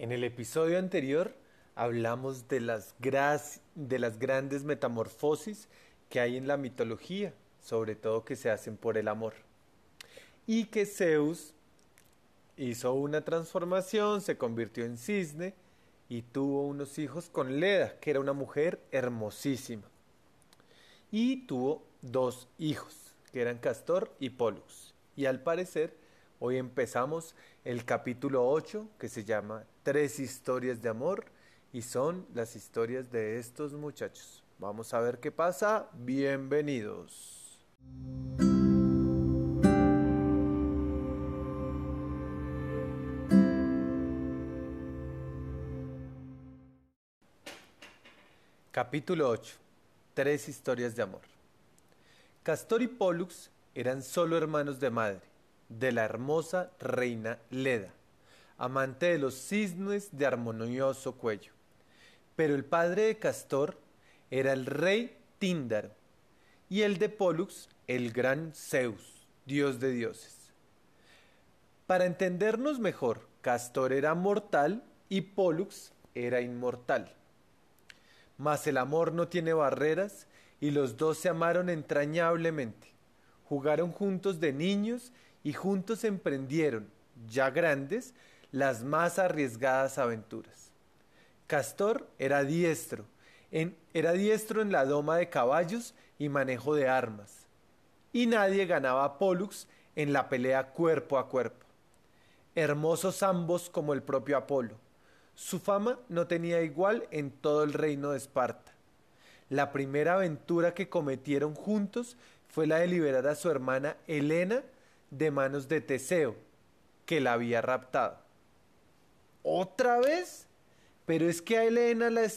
En el episodio anterior hablamos de las, de las grandes metamorfosis que hay en la mitología, sobre todo que se hacen por el amor. Y que Zeus hizo una transformación, se convirtió en cisne y tuvo unos hijos con Leda, que era una mujer hermosísima. Y tuvo dos hijos, que eran Castor y Pollux. Y al parecer, hoy empezamos el capítulo 8, que se llama Tres historias de amor, y son las historias de estos muchachos. Vamos a ver qué pasa. Bienvenidos. Capítulo 8. Tres historias de amor. Castor y Pollux eran solo hermanos de madre, de la hermosa reina Leda, amante de los cisnes de armonioso cuello. Pero el padre de Castor era el rey Tíndaro, y el de Pollux el gran Zeus, dios de dioses. Para entendernos mejor, Castor era mortal y Pollux era inmortal. Mas el amor no tiene barreras y los dos se amaron entrañablemente. Jugaron juntos de niños y juntos emprendieron, ya grandes, las más arriesgadas aventuras. Castor era diestro, en, era diestro en la doma de caballos y manejo de armas, y nadie ganaba a Pollux en la pelea cuerpo a cuerpo. Hermosos ambos como el propio Apolo su fama no tenía igual en todo el reino de Esparta. La primera aventura que cometieron juntos fue la de liberar a su hermana Helena de manos de Teseo, que la había raptado. ¿Otra vez? Pero es que a Helena la,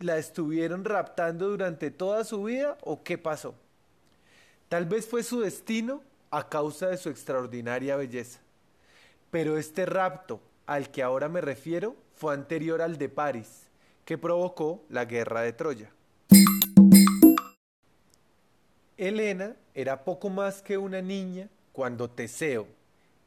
la estuvieron raptando durante toda su vida o qué pasó? Tal vez fue su destino a causa de su extraordinaria belleza. Pero este rapto al que ahora me refiero fue anterior al de París, que provocó la guerra de Troya. Helena era poco más que una niña cuando Teseo,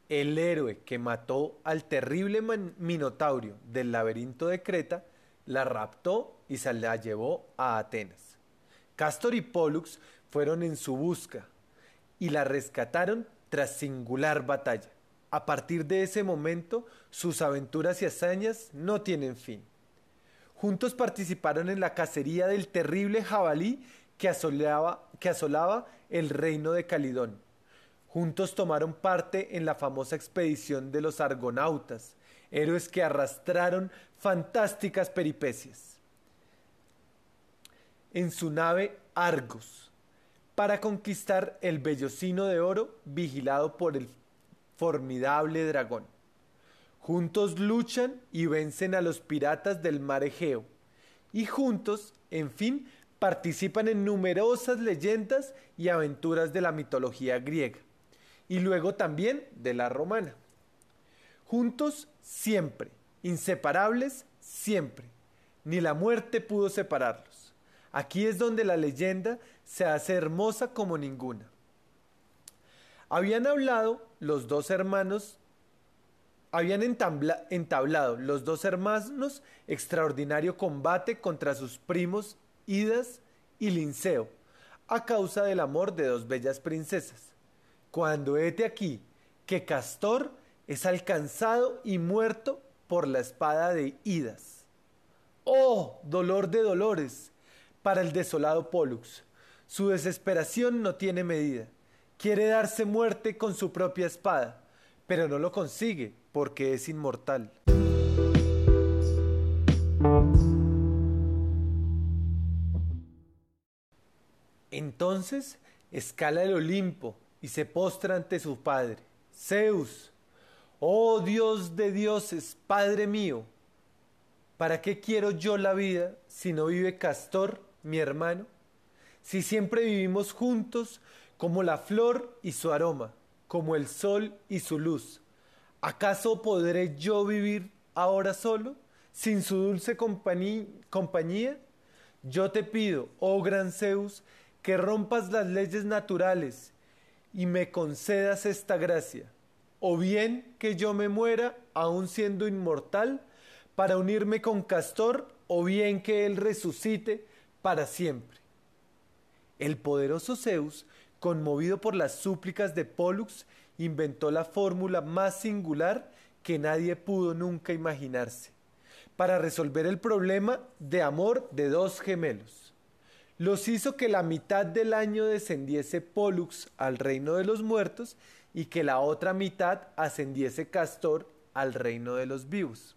el héroe que mató al terrible Minotaurio del laberinto de Creta, la raptó y se la llevó a Atenas. Castor y Pollux fueron en su busca y la rescataron tras singular batalla. A partir de ese momento, sus aventuras y hazañas no tienen fin. Juntos participaron en la cacería del terrible jabalí que asolaba, que asolaba el reino de Calidón. Juntos tomaron parte en la famosa expedición de los argonautas, héroes que arrastraron fantásticas peripecias. En su nave Argos, para conquistar el vellocino de oro vigilado por el formidable dragón. Juntos luchan y vencen a los piratas del mar Egeo. Y juntos, en fin, participan en numerosas leyendas y aventuras de la mitología griega. Y luego también de la romana. Juntos siempre, inseparables siempre. Ni la muerte pudo separarlos. Aquí es donde la leyenda se hace hermosa como ninguna. Habían hablado los dos hermanos, habían entablado los dos hermanos extraordinario combate contra sus primos Idas y Linceo, a causa del amor de dos bellas princesas. Cuando hete aquí que Castor es alcanzado y muerto por la espada de Idas. ¡Oh, dolor de dolores! para el desolado Pollux. Su desesperación no tiene medida Quiere darse muerte con su propia espada, pero no lo consigue porque es inmortal. Entonces escala el Olimpo y se postra ante su padre, Zeus. Oh Dios de dioses, Padre mío, ¿para qué quiero yo la vida si no vive Castor, mi hermano? Si siempre vivimos juntos, como la flor y su aroma, como el sol y su luz. ¿Acaso podré yo vivir ahora solo, sin su dulce compañía? Yo te pido, oh gran Zeus, que rompas las leyes naturales y me concedas esta gracia, o bien que yo me muera aun siendo inmortal, para unirme con Castor o bien que él resucite para siempre. El poderoso Zeus, conmovido por las súplicas de Pollux, inventó la fórmula más singular que nadie pudo nunca imaginarse, para resolver el problema de amor de dos gemelos. Los hizo que la mitad del año descendiese Pollux al reino de los muertos y que la otra mitad ascendiese Castor al reino de los vivos.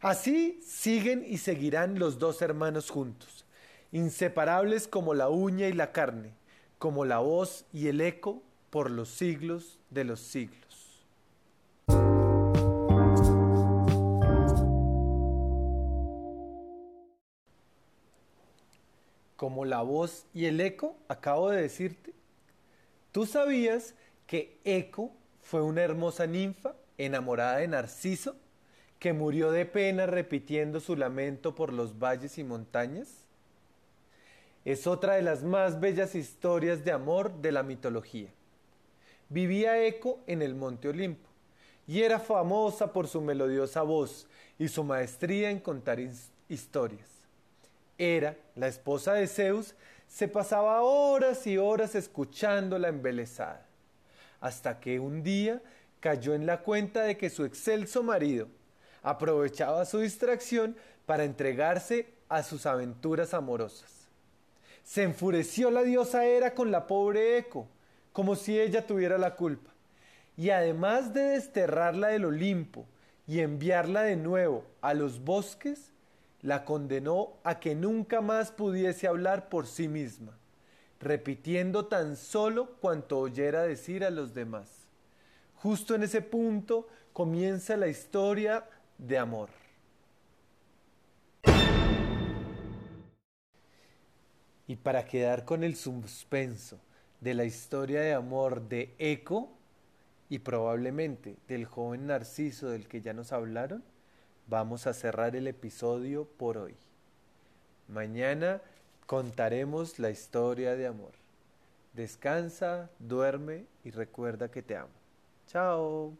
Así siguen y seguirán los dos hermanos juntos, inseparables como la uña y la carne, como la voz y el eco por los siglos de los siglos. Como la voz y el eco, acabo de decirte. ¿Tú sabías que Eco fue una hermosa ninfa enamorada de Narciso que murió de pena repitiendo su lamento por los valles y montañas? Es otra de las más bellas historias de amor de la mitología. Vivía Eco en el monte Olimpo y era famosa por su melodiosa voz y su maestría en contar historias. Era la esposa de Zeus, se pasaba horas y horas escuchándola embelesada, hasta que un día cayó en la cuenta de que su excelso marido, aprovechaba su distracción para entregarse a sus aventuras amorosas. Se enfureció la diosa Hera con la pobre Eco, como si ella tuviera la culpa, y además de desterrarla del Olimpo y enviarla de nuevo a los bosques, la condenó a que nunca más pudiese hablar por sí misma, repitiendo tan solo cuanto oyera decir a los demás. Justo en ese punto comienza la historia de amor. Y para quedar con el suspenso de la historia de amor de Eco y probablemente del joven Narciso del que ya nos hablaron, vamos a cerrar el episodio por hoy. Mañana contaremos la historia de amor. Descansa, duerme y recuerda que te amo. Chao.